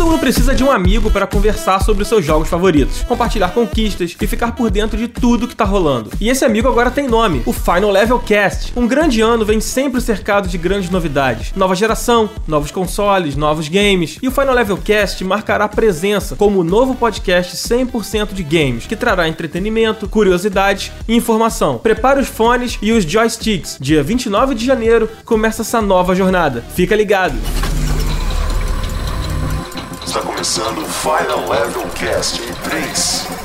Todo mundo precisa de um amigo para conversar sobre os seus jogos favoritos, compartilhar conquistas e ficar por dentro de tudo que tá rolando. E esse amigo agora tem nome, o Final Level Cast. Um grande ano vem sempre cercado de grandes novidades. Nova geração, novos consoles, novos games. E o Final Level Cast marcará presença como o novo podcast 100% de games, que trará entretenimento, curiosidades e informação. Prepare os fones e os joysticks. Dia 29 de janeiro começa essa nova jornada. Fica ligado! Está começando o Final Level Cast em 3, 2, 1.